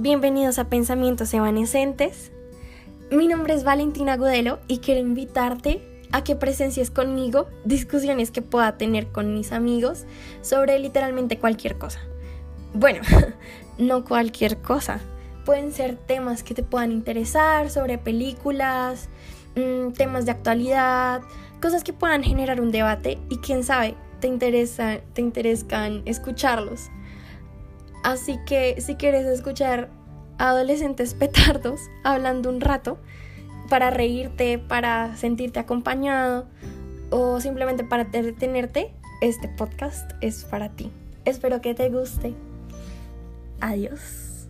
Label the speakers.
Speaker 1: bienvenidos a Pensamientos Evanescentes. Mi nombre es Valentina Gudelo y quiero invitarte a que presencies conmigo discusiones que pueda tener con mis amigos sobre literalmente cualquier cosa. Bueno, no cualquier cosa. Pueden ser temas que te puedan interesar, sobre películas, mm, temas de actualidad, cosas que puedan generar un debate y quién sabe, te, interesa, te interesan escucharlos. Así que si quieres escuchar adolescentes petardos hablando un rato para reírte, para sentirte acompañado o simplemente para detenerte, este podcast es para ti. Espero que te guste. Adiós.